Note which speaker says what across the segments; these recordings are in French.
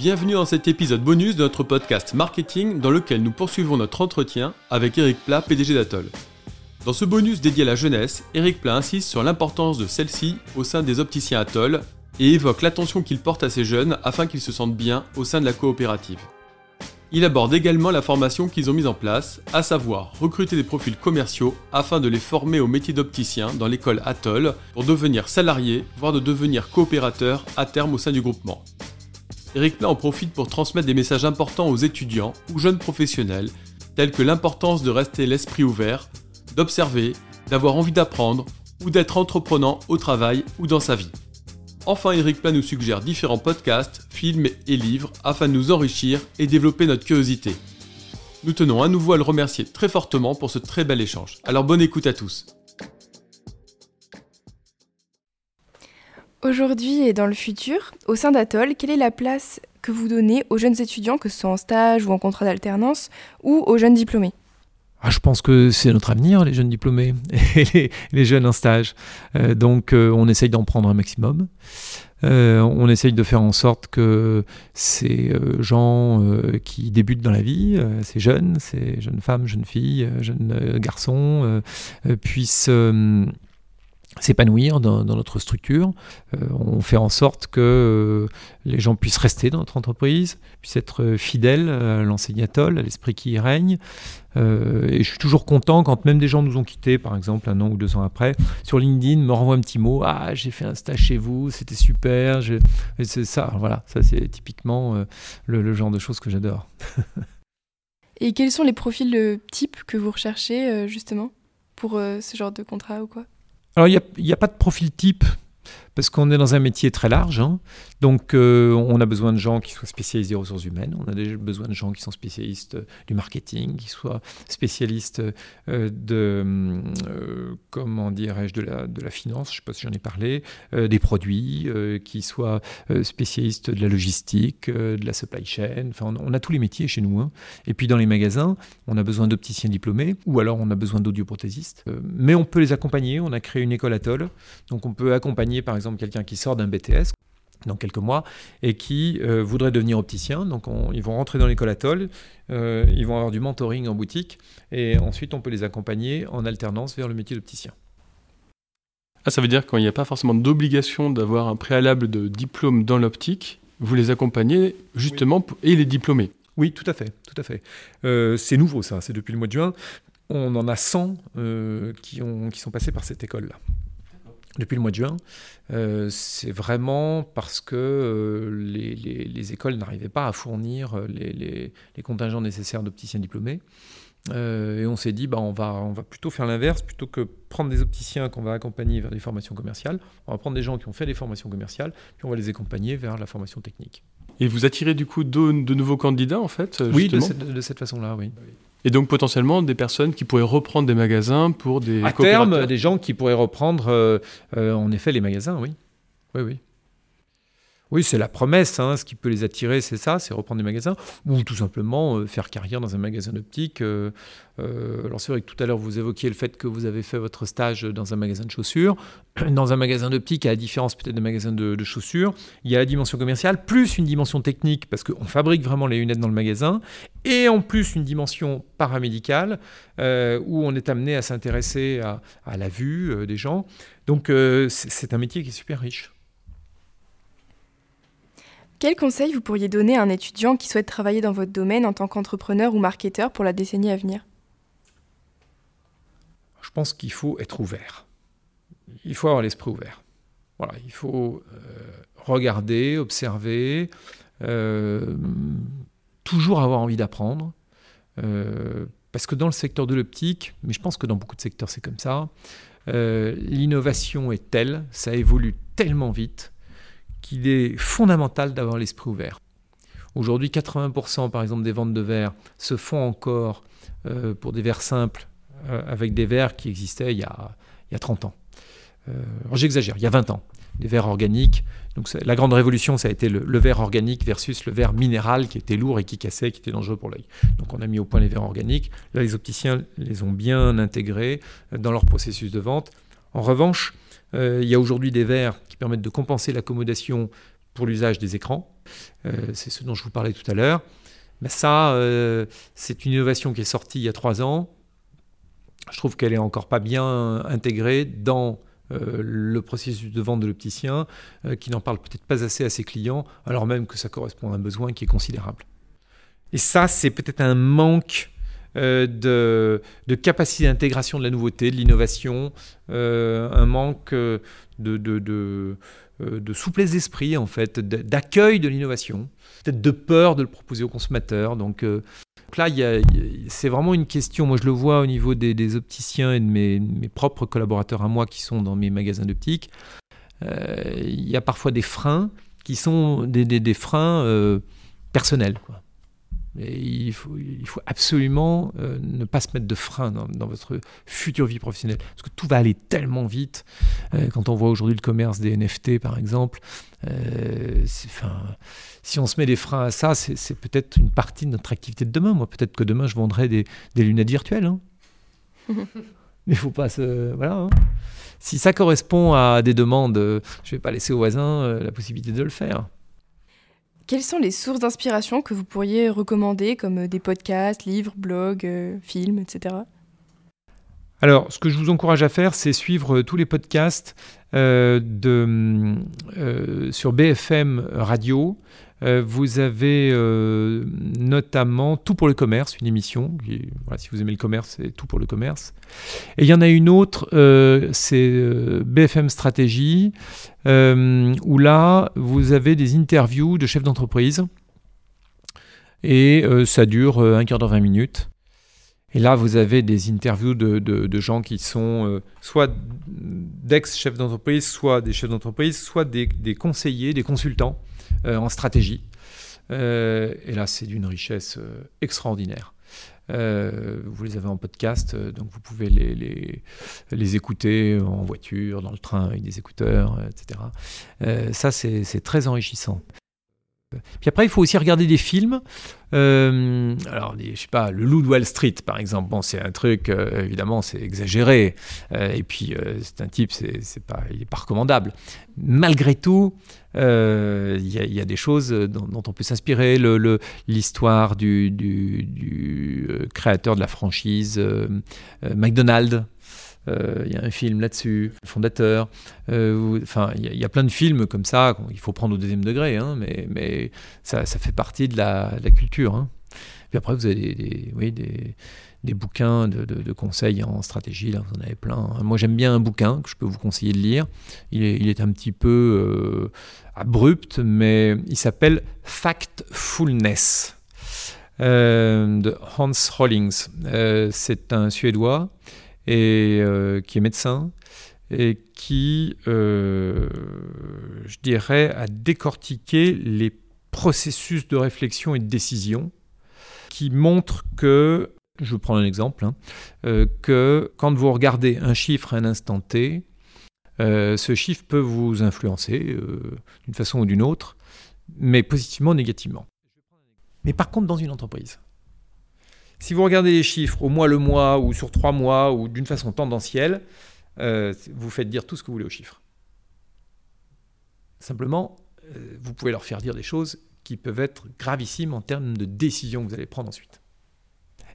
Speaker 1: Bienvenue dans cet épisode bonus de notre podcast Marketing dans lequel nous poursuivons notre entretien avec Eric Plat, PDG d'Atoll. Dans ce bonus dédié à la jeunesse, Eric Plat insiste sur l'importance de celle-ci au sein des opticiens Atoll et évoque l'attention qu'il porte à ces jeunes afin qu'ils se sentent bien au sein de la coopérative. Il aborde également la formation qu'ils ont mise en place, à savoir recruter des profils commerciaux afin de les former au métier d'opticien dans l'école Atoll pour devenir salariés, voire de devenir coopérateurs à terme au sein du groupement. Eric Plat en profite pour transmettre des messages importants aux étudiants ou jeunes professionnels, tels que l'importance de rester l'esprit ouvert, d'observer, d'avoir envie d'apprendre ou d'être entreprenant au travail ou dans sa vie. Enfin, Eric Plat nous suggère différents podcasts, films et livres afin de nous enrichir et développer notre curiosité. Nous tenons à nouveau à le remercier très fortement pour ce très bel échange. Alors bonne écoute à tous.
Speaker 2: Aujourd'hui et dans le futur, au sein d'Atoll, quelle est la place que vous donnez aux jeunes étudiants, que ce soit en stage ou en contrat d'alternance, ou aux jeunes diplômés?
Speaker 3: Ah, je pense que c'est notre avenir, les jeunes diplômés et les, jeunes en stage. Euh, donc euh, on essaye d'en prendre un maximum. Euh, on essaye de faire en sorte que ces gens qui débutent dans la vie, ces jeunes, ces jeunes femmes, jeunes filles, jeunes garçons, puissent s'épanouir dans, notre structure. Euh, on fait en sorte que euh, les gens puissent rester dans notre entreprise, puissent être fidèles à l'enseigne à l'esprit qui y règne. Euh, et je suis toujours content quand même des gens nous ont quittés, par exemple un an ou deux ans après, sur LinkedIn, me renvoient un petit mot. Ah, j'ai fait un stage chez vous, c'était super. C'est ça, voilà, ça c'est typiquement le, genre de choses que j'adore.
Speaker 2: et quels sont les profils types que vous recherchez justement pour ce genre de contrat ou quoi?
Speaker 3: Alors, il n'y a, pas de profil type parce qu'on est dans un métier très large. Hein. Donc, euh, on a besoin de gens qui soient spécialisés des ressources humaines. On a besoin de gens qui sont spécialistes euh, du marketing, qui soient spécialistes euh, de, comment dirais-je, de la, finance, je ne sais pas si j'en ai parlé, des produits, qui soient spécialistes de la logistique, de la supply chain. Enfin, on, a tous les métiers chez nous. Hein. Et puis, dans les magasins, on a besoin d'opticiens diplômés ou alors on a besoin d'audioprothésistes. mais on peut les accompagner. On a créé une école Atoll. Donc, on peut accompagner, par exemple, quelqu'un qui sort d'un BTS dans quelques mois et qui euh, voudrait devenir opticien. Donc ils vont rentrer dans l'école Atoll, euh, ils vont avoir du mentoring en boutique et ensuite on peut les accompagner en alternance vers le métier d'opticien.
Speaker 1: Ah, ça veut dire qu'il n'y a pas forcément d'obligation d'avoir un préalable de diplôme dans l'optique, vous les accompagnez justement et les diplômés.
Speaker 3: Oui, tout à fait, tout à fait. Euh, c'est nouveau ça, c'est depuis le mois de juin. On en a 100 qui, ont, qui sont passés par cette école-là depuis le mois de juin. Euh, c'est vraiment parce que euh, les, écoles n'arrivaient pas à fournir euh, les, contingents nécessaires d'opticiens diplômés. et on s'est dit, bah, on, va, on va plutôt faire l'inverse, plutôt que prendre des opticiens qu'on va accompagner vers des formations commerciales, on va prendre des gens qui ont fait des formations commerciales, puis on va les accompagner vers la formation technique.
Speaker 1: Et vous attirez du coup de, nouveaux candidats en fait
Speaker 3: Oui, de cette, de cette façon-là, oui.
Speaker 1: Et donc potentiellement des personnes qui pourraient reprendre des magasins pour des...
Speaker 3: À terme, des gens qui pourraient reprendre euh, euh, en effet les magasins, oui. Oui, oui. Oui, c'est la promesse. Hein. Ce qui peut les attirer, c'est ça, c'est reprendre des magasins, ou tout simplement euh, faire carrière dans un magasin d'optique. Euh, euh, alors c'est vrai que tout à l'heure vous évoquiez le fait que vous avez fait votre stage dans un magasin de chaussures. Dans un magasin d'optique, à la différence peut-être des magasins de, chaussures, il y a la dimension commerciale plus une dimension technique parce qu'on fabrique vraiment les lunettes dans le magasin, et en plus une dimension paramédicale où on est amené à s'intéresser à, la vue des gens. Donc c'est un métier qui est super riche.
Speaker 2: Quel conseil vous pourriez donner à un étudiant qui souhaite travailler dans votre domaine en tant qu'entrepreneur ou marketeur pour la décennie à venir?
Speaker 3: Je pense qu'il faut être ouvert. Il faut avoir l'esprit ouvert. Voilà, il faut euh, regarder, observer, euh, toujours avoir envie d'apprendre. Euh, parce que dans le secteur de l'optique, mais je pense que dans beaucoup de secteurs c'est comme ça, l'innovation est telle, ça évolue tellement vite qu'il est fondamental d'avoir l'esprit ouvert. Aujourd'hui, 80% par exemple des ventes de verres se font encore euh, pour des verres simples euh, avec des verres qui existaient il y a, il y a 30 ans. Euh, j'exagère, il y a 20 ans. Des verres organiques. Donc la grande révolution, ça a été le, verre organique versus le verre minéral qui était lourd et qui cassait, qui était dangereux pour l'œil. Donc on a mis au point les verres organiques. Là, les opticiens les ont bien intégrés dans leur processus de vente. En revanche, il y a aujourd'hui des verres qui permettent de compenser l'accommodation pour l'usage des écrans. c'est ce dont je vous parlais tout à l'heure. Mais ça, c'est une innovation qui est sortie il y a trois ans. Je trouve qu'elle est encore pas bien intégrée dans euh, le processus de vente de l'opticien, euh, qui n'en parle peut-être pas assez à ses clients, alors même que ça correspond à un besoin qui est considérable. Et ça, c'est peut-être un manque euh, de, capacité d'intégration de la nouveauté, de l'innovation, un manque de, de, souplesse d'esprit, en fait, d'accueil de l'innovation, peut-être de peur de le proposer aux consommateurs. Donc, là, c'est vraiment une question, moi je le vois au niveau des, opticiens et de mes, propres collaborateurs à moi qui sont dans mes magasins d'optique. Euh, il y a parfois des freins qui sont des, freins euh, personnels. Et il, faut, il faut absolument euh, ne pas se mettre de frein dans, votre future vie professionnelle. Parce que tout va aller tellement vite. quand on voit aujourd'hui le commerce des NFT, par exemple, enfin si on se met des freins à ça, c'est peut-être une partie de notre activité de demain. Moi, peut-être que demain, je vendrai des, lunettes virtuelles. Hein. Mais il faut pas se. Voilà. Hein. Si ça correspond à des demandes, euh, je ne vais pas laisser aux voisins euh, la possibilité de le faire.
Speaker 2: Quelles sont les sources d'inspiration que vous pourriez recommander, comme euh, des podcasts, livres, blogs, films, etc.
Speaker 3: Alors, ce que je vous encourage à faire, c'est suivre tous les podcasts de, sur BFM Radio. Euh, vous avez euh, notamment Tout pour le commerce, une émission. si vous aimez le commerce, c'est Tout pour le commerce. Et il y en a une autre, euh, c'est BFM Stratégie, où là, vous avez des interviews de chefs d'entreprise. Et ça dure un quart d'heure, 20 minutes. Et là, vous avez des interviews de, gens qui sont soit d'ex-chefs d'entreprise, soit des chefs d'entreprise, soit des, conseillers, des consultants euh, en stratégie. Euh, et là, c'est d'une richesse euh, extraordinaire. vous les avez en podcast, donc vous pouvez les, les, les, écouter en voiture, dans le train avec des écouteurs, etc. ça, c'est très enrichissant. Puis après, il faut aussi regarder des films. Euh, alors, je sais pas, le loup de Wall Street, par exemple. Bon, c'est un truc, euh, évidemment, c'est exagéré. Euh, et puis, c'est un type, c'est pas, il n'est pas recommandable. Malgré tout, il y, a des choses dont, on peut s'inspirer. L'histoire du, créateur de la franchise McDonald's. Euh, il y a un film là-dessus, le fondateur. Euh, enfin, il y, a plein de films comme ça, il faut prendre au deuxième degré, hein, mais, mais ça, fait partie de la, culture. Hein. Puis après, vous avez des, oui, des, des bouquins de, conseils en stratégie, là, vous en avez plein. Moi, j'aime bien un bouquin que je peux vous conseiller de lire. Il est, il est un petit peu euh, abrupt, mais il s'appelle Factfulness. de Hans Rollings. c'est un Suédois et euh, qui est médecin et qui, euh, je dirais, a décortiqué les processus de réflexion et de décision qui montrent que, je prendre un exemple, hein, euh, que quand vous regardez un chiffre à un instant T, ce chiffre peut vous influencer d'une façon ou d'une autre, mais positivement ou négativement. Mais par contre, dans une entreprise, si vous regardez les chiffres au mois le mois ou sur trois mois ou d'une façon tendancielle, euh, vous faites dire tout ce que vous voulez aux chiffres. Simplement, euh, vous pouvez leur faire dire des choses qui peuvent être gravissimes en termes de décisions que vous allez prendre ensuite.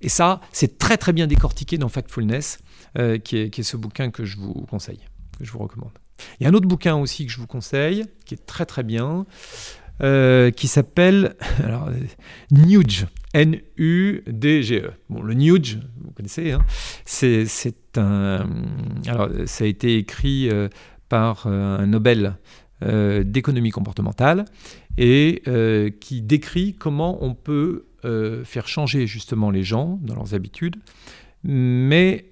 Speaker 3: Et ça, c'est très très bien décortiqué dans Factfulness, euh, qui, est, ce bouquin que je vous conseille, que je vous recommande. Il y a un autre bouquin aussi que je vous conseille, qui est très très bien, euh, qui s'appelle Nuge, N-U-D-G-E. Bon, le Nuge, vous connaissez, hein, c'est, un. Alors, ça a été écrit euh, par euh, un Nobel d'économie comportementale et qui décrit comment on peut faire changer justement les gens dans leurs habitudes mais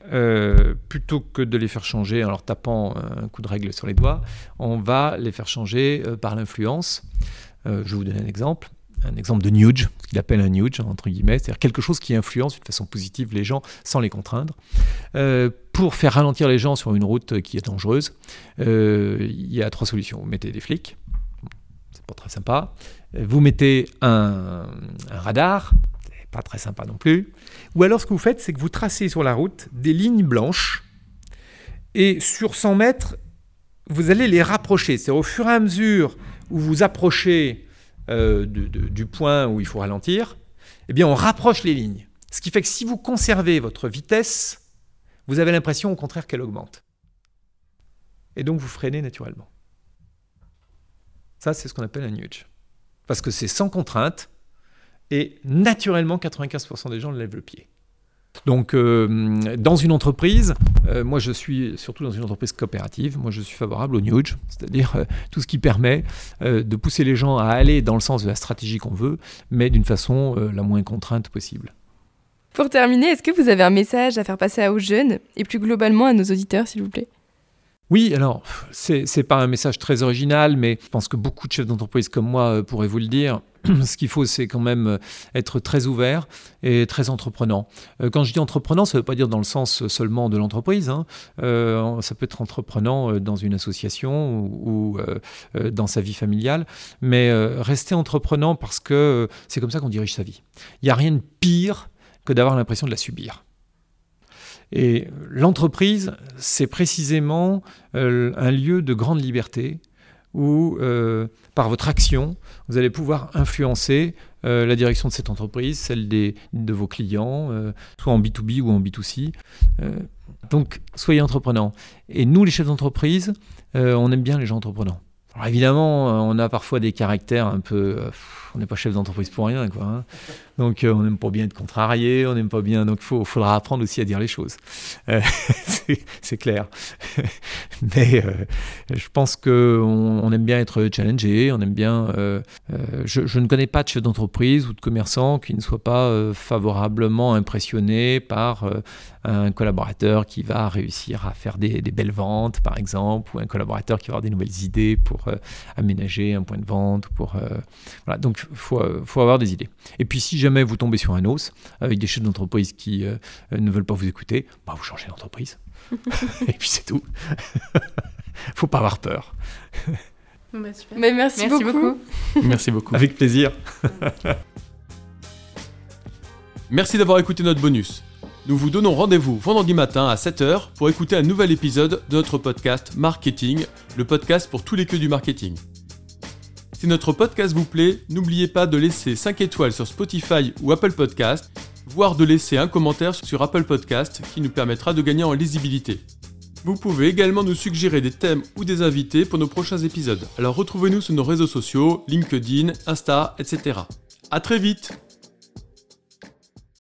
Speaker 3: plutôt que de les faire changer en leur tapant un coup de règle sur les doigts, on va les faire changer par l'influence. Euh, je vais vous donner un exemple un exemple de nudge, ce qu'il appelle un nudge, entre guillemets, c'est-à-dire quelque chose qui influence d'une façon positive les gens sans les contraindre. Euh, pour faire ralentir les gens sur une route qui est dangereuse, euh, il y a trois solutions. Vous mettez des flics, c'est pas très sympa. Vous mettez un, un radar, c'est pas très sympa non plus. Ou alors ce que vous faites, c'est que vous tracez sur la route des lignes blanches et sur 100 mètres, vous allez les rapprocher. C'est au fur et à mesure où vous approchez euh, du point où il faut ralentir, eh bien on rapproche les lignes. Ce qui fait que si vous conservez votre vitesse, vous avez l'impression au contraire qu'elle augmente. Et donc vous freinez naturellement. Ça, c'est ce qu'on appelle un nudge. Parce que c'est sans contrainte, et naturellement, 95% des gens lèvent le pied. Donc, euh, dans une entreprise, euh, moi je suis surtout dans une entreprise coopérative, moi je suis favorable au nudge, c'est-à-dire euh, tout ce qui permet de pousser les gens à aller dans le sens de la stratégie qu'on veut, mais d'une façon la moins contrainte possible.
Speaker 2: Pour terminer, est-ce que vous avez un message à faire passer aux jeunes et plus globalement à nos auditeurs, s'il vous plaît?
Speaker 3: Oui, alors, c'est n'est pas un message très original, mais je pense que beaucoup de chefs d'entreprise comme moi pourraient vous le dire. ce qu'il faut, c'est quand même euh, être très ouvert et très entreprenant. Euh, quand je dis entreprenant, ça ne veut pas dire dans le sens seulement de l'entreprise. Hein. Euh, ça peut être entreprenant dans une association ou, dans sa vie familiale. Mais rester entreprenant parce que c'est comme ça qu'on dirige sa vie. Il n'y a rien de pire que d'avoir l'impression de la subir. Et l'entreprise, c'est précisément un lieu de grande liberté où, par votre action, vous allez pouvoir influencer euh, la direction de cette entreprise, celle des, de vos clients, euh, soit en B2B ou en B2C. Euh, donc, soyez entreprenants. Et nous, les chefs d'entreprise, on aime bien les gens entreprenants. Alors évidemment, on a parfois des caractères un peu... on n'est pas chef d'entreprise pour rien, quoi. Hein. Donc on n'aime pas bien être contrarié, on n'aime pas bien... Donc il faudra apprendre aussi à dire les choses. c'est clair. Mais euh, je pense qu'on on aime bien être challengé, on aime bien. Euh, euh, je, ne connais pas de chef d'entreprise ou de commerçant qui ne soit pas favorablement impressionné par un collaborateur qui va réussir à faire des, belles ventes, par exemple, ou un collaborateur qui va avoir des nouvelles idées pour aménager un point de vente. Pour, voilà. Donc il faut, faut avoir des idées. Et puis si jamais vous tombez sur un os avec des chefs d'entreprise qui ne veulent pas vous écouter, bah, vous changez d'entreprise. et puis c'est tout. Faut pas avoir peur.
Speaker 2: Bah, Mais merci, beaucoup.
Speaker 1: Merci beaucoup.
Speaker 3: Avec plaisir.
Speaker 1: merci d'avoir écouté notre bonus. Nous vous donnons rendez-vous vendredi matin à 7h pour écouter un nouvel épisode de notre podcast Marketing, le podcast pour tous les queues du marketing. Si notre podcast vous plaît, n'oubliez pas de laisser 5 étoiles sur Spotify ou Apple Podcast voire de laisser un commentaire sur Apple Podcast qui nous permettra de gagner en lisibilité. Vous pouvez également nous suggérer des thèmes ou des invités pour nos prochains épisodes. Alors retrouvez-nous sur nos réseaux sociaux, LinkedIn, Insta, etc. A très vite